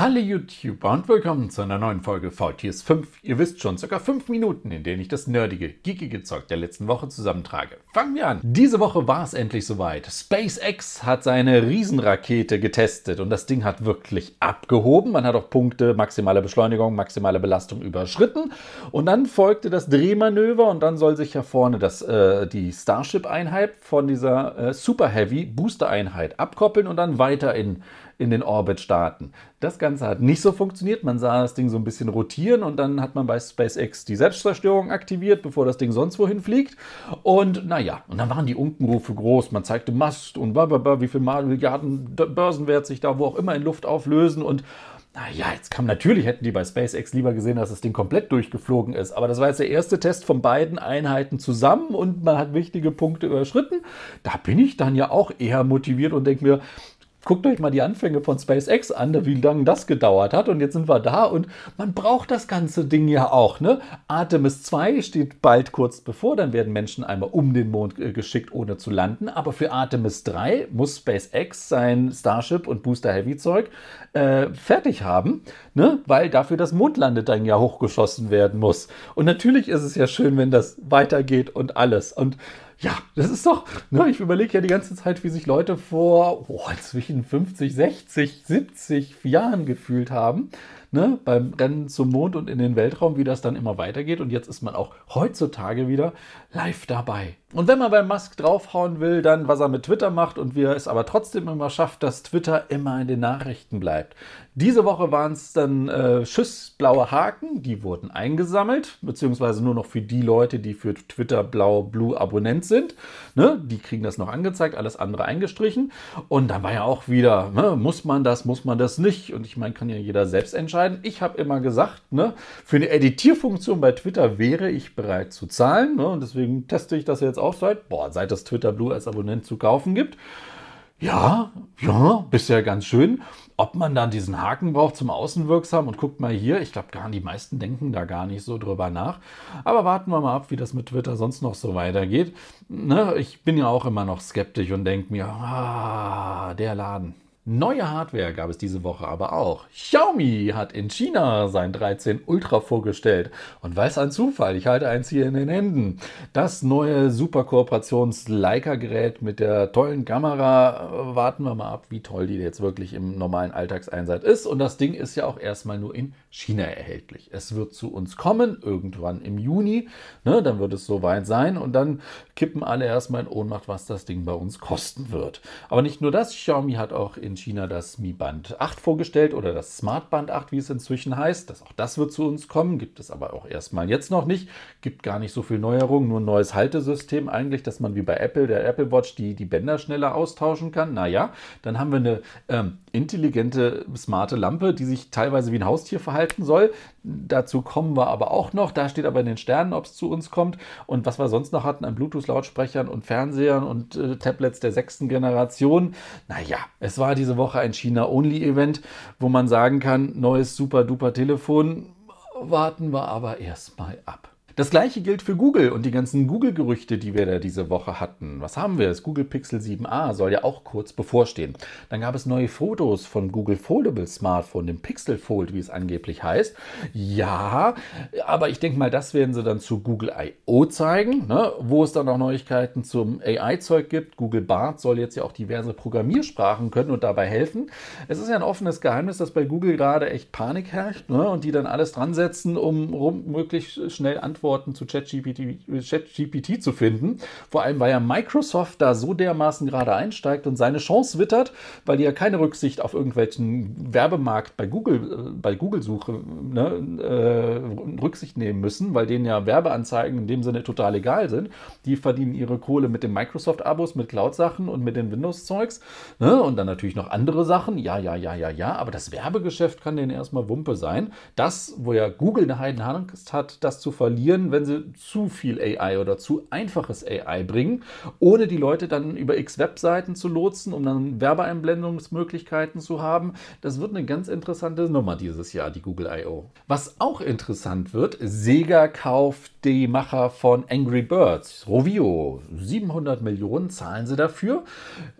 Hallo YouTuber und willkommen zu einer neuen Folge VTS 5. Ihr wisst schon, circa 5 Minuten, in denen ich das nerdige, geekige Zeug der letzten Woche zusammentrage. Fangen wir an. Diese Woche war es endlich soweit. SpaceX hat seine Riesenrakete getestet und das Ding hat wirklich abgehoben. Man hat auch Punkte, maximale Beschleunigung, maximale Belastung überschritten. Und dann folgte das Drehmanöver und dann soll sich ja vorne das, äh, die Starship-Einheit von dieser äh, Super Heavy Booster-Einheit abkoppeln und dann weiter in in den Orbit starten. Das Ganze hat nicht so funktioniert. Man sah das Ding so ein bisschen rotieren und dann hat man bei SpaceX die Selbstzerstörung aktiviert, bevor das Ding sonst wohin fliegt. Und naja, und dann waren die Unkenrufe groß. Man zeigte Mast und blablabla, wie viel Milliarden Börsenwert sich da wo auch immer in Luft auflösen und naja, jetzt kam natürlich, hätten die bei SpaceX lieber gesehen, dass das Ding komplett durchgeflogen ist. Aber das war jetzt der erste Test von beiden Einheiten zusammen und man hat wichtige Punkte überschritten. Da bin ich dann ja auch eher motiviert und denke mir, guckt euch mal die Anfänge von SpaceX an, wie lange das gedauert hat. Und jetzt sind wir da und man braucht das ganze Ding ja auch. Ne? Artemis 2 steht bald kurz bevor. Dann werden Menschen einmal um den Mond äh, geschickt, ohne zu landen. Aber für Artemis 3 muss SpaceX sein Starship und Booster Heavy Zeug äh, fertig haben, ne? weil dafür das Mondlandeding ja hochgeschossen werden muss. Und natürlich ist es ja schön, wenn das weitergeht und alles. Und ja, das ist doch, ne, ich überlege ja die ganze Zeit, wie sich Leute vor oh, zwischen 50, 60, 70 Jahren gefühlt haben, ne, beim Rennen zum Mond und in den Weltraum, wie das dann immer weitergeht. Und jetzt ist man auch heutzutage wieder live dabei. Und wenn man bei Musk draufhauen will, dann was er mit Twitter macht und wie er es aber trotzdem immer schafft, dass Twitter immer in den Nachrichten bleibt. Diese Woche waren es dann äh, Schussblaue Haken, die wurden eingesammelt, beziehungsweise nur noch für die Leute, die für Twitter blau blue Abonnent sind. Ne? Die kriegen das noch angezeigt, alles andere eingestrichen. Und dann war ja auch wieder, ne? muss man das, muss man das nicht? Und ich meine, kann ja jeder selbst entscheiden. Ich habe immer gesagt, ne? für eine Editierfunktion bei Twitter wäre ich bereit zu zahlen. Ne? Und deswegen teste ich das jetzt jetzt auch seit, boah, seit es Twitter Blue als Abonnent zu kaufen gibt. Ja, ja, bisher ganz schön. Ob man dann diesen Haken braucht zum Außenwirksam und guckt mal hier, ich glaube gar die meisten denken da gar nicht so drüber nach. Aber warten wir mal ab, wie das mit Twitter sonst noch so weitergeht. Ne, ich bin ja auch immer noch skeptisch und denke mir, ah, der Laden. Neue Hardware gab es diese Woche aber auch. Xiaomi hat in China sein 13 Ultra vorgestellt. Und weiß ein Zufall, ich halte eins hier in den Händen. Das neue Super-Kooperations-Leica-Gerät mit der tollen Kamera. Warten wir mal ab, wie toll die jetzt wirklich im normalen Alltagseinsatz ist. Und das Ding ist ja auch erstmal nur in China erhältlich. Es wird zu uns kommen, irgendwann im Juni. Ne, dann wird es soweit sein. Und dann kippen alle erstmal in Ohnmacht, was das Ding bei uns kosten wird. Aber nicht nur das, Xiaomi hat auch in China das Mi Band 8 vorgestellt oder das Smart Band 8, wie es inzwischen heißt. Das, auch das wird zu uns kommen, gibt es aber auch erstmal jetzt noch nicht. Gibt gar nicht so viel Neuerungen, nur ein neues Haltesystem eigentlich, dass man wie bei Apple, der Apple Watch, die, die Bänder schneller austauschen kann. Naja, dann haben wir eine ähm, intelligente, smarte Lampe, die sich teilweise wie ein Haustier verhalten soll. Dazu kommen wir aber auch noch. Da steht aber in den Sternen, ob es zu uns kommt. Und was wir sonst noch hatten an Bluetooth-Lautsprechern und Fernsehern und äh, Tablets der sechsten Generation. Naja, es war diese Woche ein China-Only-Event, wo man sagen kann, neues super-duper-Telefon. Warten wir aber erstmal ab. Das gleiche gilt für Google und die ganzen Google-Gerüchte, die wir da diese Woche hatten. Was haben wir? Das Google Pixel 7a soll ja auch kurz bevorstehen. Dann gab es neue Fotos von Google Foldable Smartphone, dem Pixel Fold, wie es angeblich heißt. Ja, aber ich denke mal, das werden sie dann zu Google I.O. zeigen, ne? wo es dann auch Neuigkeiten zum AI-Zeug gibt. Google Bart soll jetzt ja auch diverse Programmiersprachen können und dabei helfen. Es ist ja ein offenes Geheimnis, dass bei Google gerade echt Panik herrscht ne? und die dann alles dran setzen, um möglichst schnell Antworten Antworten zu ChatGPT Chat zu finden. Vor allem, weil ja Microsoft da so dermaßen gerade einsteigt und seine Chance wittert, weil die ja keine Rücksicht auf irgendwelchen Werbemarkt bei Google, äh, bei Google-Suche ne, äh, Rücksicht nehmen müssen, weil denen ja Werbeanzeigen in dem Sinne total egal sind. Die verdienen ihre Kohle mit den Microsoft-Abos, mit Cloud-Sachen und mit den Windows-Zeugs. Ne? Und dann natürlich noch andere Sachen. Ja, ja, ja, ja, ja. Aber das Werbegeschäft kann denen erstmal Wumpe sein. Das, wo ja Google eine Heidenangst hat, das zu verlieren, drin, wenn sie zu viel AI oder zu einfaches AI bringen, ohne die Leute dann über X-Webseiten zu lotsen, um dann Werbeeinblendungsmöglichkeiten zu haben. Das wird eine ganz interessante Nummer dieses Jahr, die Google I.O. Was auch interessant wird, Sega kauft die Macher von Angry Birds, Rovio. 700 Millionen zahlen sie dafür.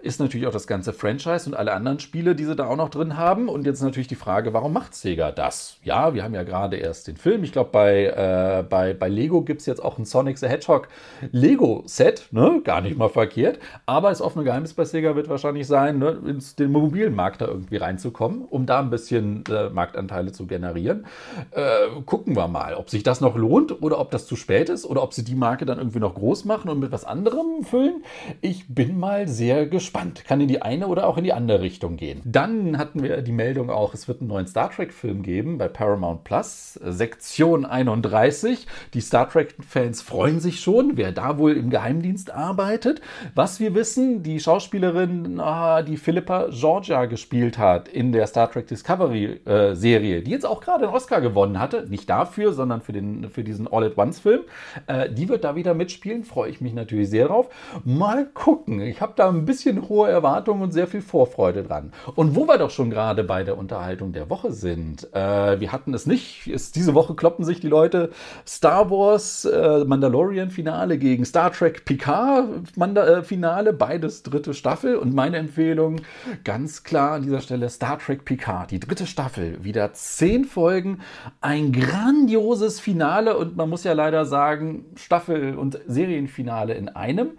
Ist natürlich auch das ganze Franchise und alle anderen Spiele, die sie da auch noch drin haben. Und jetzt natürlich die Frage, warum macht Sega das? Ja, wir haben ja gerade erst den Film. Ich glaube, bei, äh, bei, bei Lego gibt es jetzt auch ein Sonic the Hedgehog Lego-Set. Ne? Gar nicht mal verkehrt. Aber das offene Geheimnis bei Sega wird wahrscheinlich sein, ne? ins den mobilen Markt da irgendwie reinzukommen, um da ein bisschen äh, Marktanteile zu generieren. Äh, gucken wir mal, ob sich das noch lohnt oder ob das zu spät ist oder ob sie die Marke dann irgendwie noch groß machen und mit was anderem füllen. Ich bin mal sehr gespannt. Kann in die eine oder auch in die andere Richtung gehen. Dann hatten wir die Meldung auch, es wird einen neuen Star Trek-Film geben bei Paramount Plus, Sektion 31. Die Star Trek-Fans freuen sich schon, wer da wohl im Geheimdienst arbeitet. Was wir wissen, die Schauspielerin, ah, die Philippa Georgia gespielt hat in der Star Trek Discovery-Serie, äh, die jetzt auch gerade einen Oscar gewonnen hatte, nicht dafür, sondern für, den, für diesen All-at-Once-Film, äh, die wird da wieder mitspielen. Freue ich mich natürlich sehr drauf. Mal gucken. Ich habe da ein bisschen hohe Erwartungen und sehr viel Vorfreude dran. Und wo wir doch schon gerade bei der Unterhaltung der Woche sind, äh, wir hatten es nicht. Ist, diese Woche kloppen sich die Leute Star Wars äh, Mandalorian Finale gegen Star Trek Picard Manda äh, Finale, beides dritte Staffel. Und meine Empfehlung ganz klar an dieser Stelle Star Trek Picard, die dritte Staffel, wieder zehn Folgen, ein grandioses Finale und man muss ja leider sagen, Staffel und Serienfinale in einem,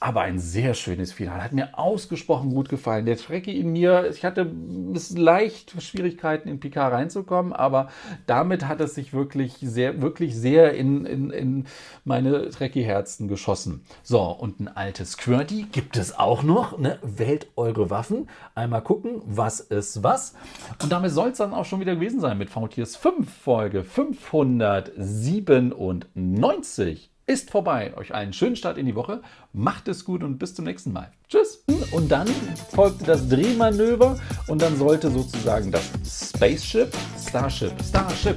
aber ein sehr schönes Finale. Hat mir ausgesprochen gut gefallen. Der Trekkie in mir, ich hatte leicht Schwierigkeiten in Picard reinzukommen, aber damit hat es sich wirklich sehr, wirklich sehr in, in, in meine Trekkie-Herzen geschossen. So, und ein altes QWERTY gibt es auch noch. Ne? Wählt eure Waffen. Einmal gucken, was ist was. Und damit soll es dann auch schon wieder gewesen sein mit VTS 5, Folge 597 ist vorbei. Euch einen schönen Start in die Woche. Macht es gut und bis zum nächsten Mal. Tschüss. Und dann folgte das Drehmanöver und dann sollte sozusagen das Spaceship, Starship, Starship